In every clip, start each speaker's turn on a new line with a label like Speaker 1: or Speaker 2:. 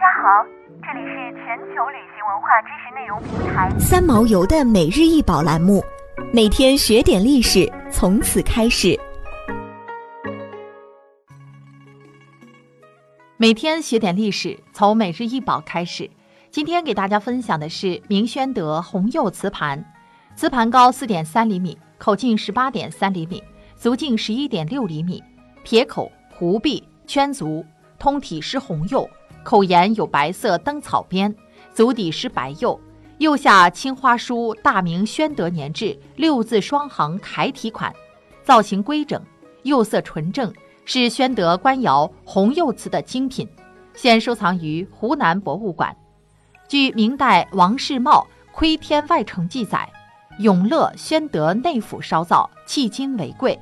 Speaker 1: 家好，这里是全球旅行文化知识内容平台
Speaker 2: 三毛游的每日一宝栏目，每天学点历史，从此开始。
Speaker 3: 每天学点历史，从每日一宝开始。今天给大家分享的是明宣德红釉瓷盘，瓷盘高四点三厘米，口径十八点三厘米，足径十一点六厘米，撇口、壶壁、圈足，通体施红釉。口沿有白色灯草边，足底施白釉，釉下青花书“大明宣德年制”六字双行楷体款，造型规整，釉色纯正，是宣德官窑红釉瓷的精品，现收藏于湖南博物馆。据明代王世茂《窥天外城》记载，永乐宣德内府烧造，迄今为贵。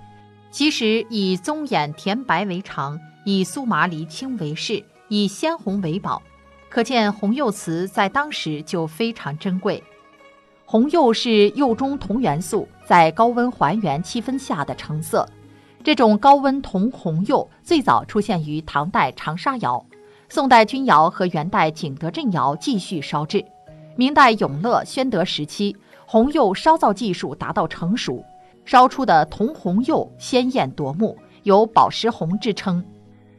Speaker 3: 其实以棕眼甜白为常，以苏麻离青为饰。以鲜红为宝，可见红釉瓷在当时就非常珍贵。红釉是釉中铜元素在高温还原气氛下的成色。这种高温铜红釉最早出现于唐代长沙窑，宋代钧窑和元代景德镇窑继续烧制。明代永乐、宣德时期，红釉烧造技术达到成熟，烧出的铜红釉鲜艳夺目，有宝石红之称。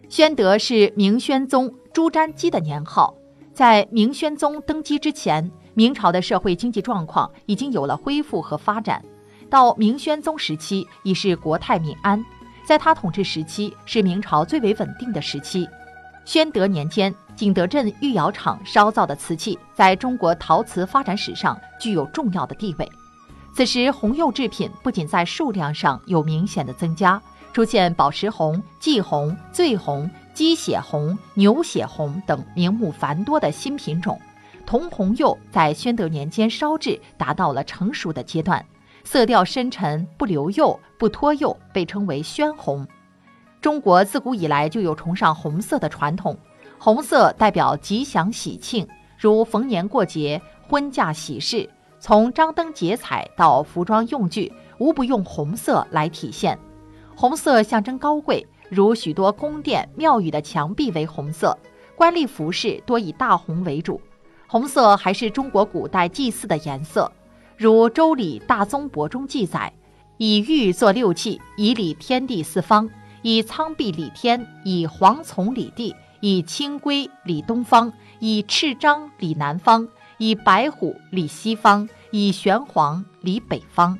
Speaker 3: 宣德是明宣宗朱瞻基的年号，在明宣宗登基之前，明朝的社会经济状况已经有了恢复和发展。到明宣宗时期，已是国泰民安，在他统治时期是明朝最为稳定的时期。宣德年间，景德镇御窑厂烧造的瓷器，在中国陶瓷发展史上具有重要的地位。此时，红釉制品不仅在数量上有明显的增加。出现宝石红、霁红、醉红、鸡血红、牛血红等名目繁多的新品种，铜红釉在宣德年间烧制达到了成熟的阶段，色调深沉，不流釉、不脱釉，被称为宣红。中国自古以来就有崇尚红色的传统，红色代表吉祥喜庆，如逢年过节、婚嫁喜事，从张灯结彩到服装用具，无不用红色来体现。红色象征高贵，如许多宫殿、庙宇的墙壁为红色，官吏服饰多以大红为主。红色还是中国古代祭祀的颜色，如《周礼·大宗伯》中记载：“以玉作六器，以礼天地四方；以苍璧礼天，以黄琮礼地；以青龟礼东方，以赤章礼南方，以白虎礼西方，以玄黄礼北方。”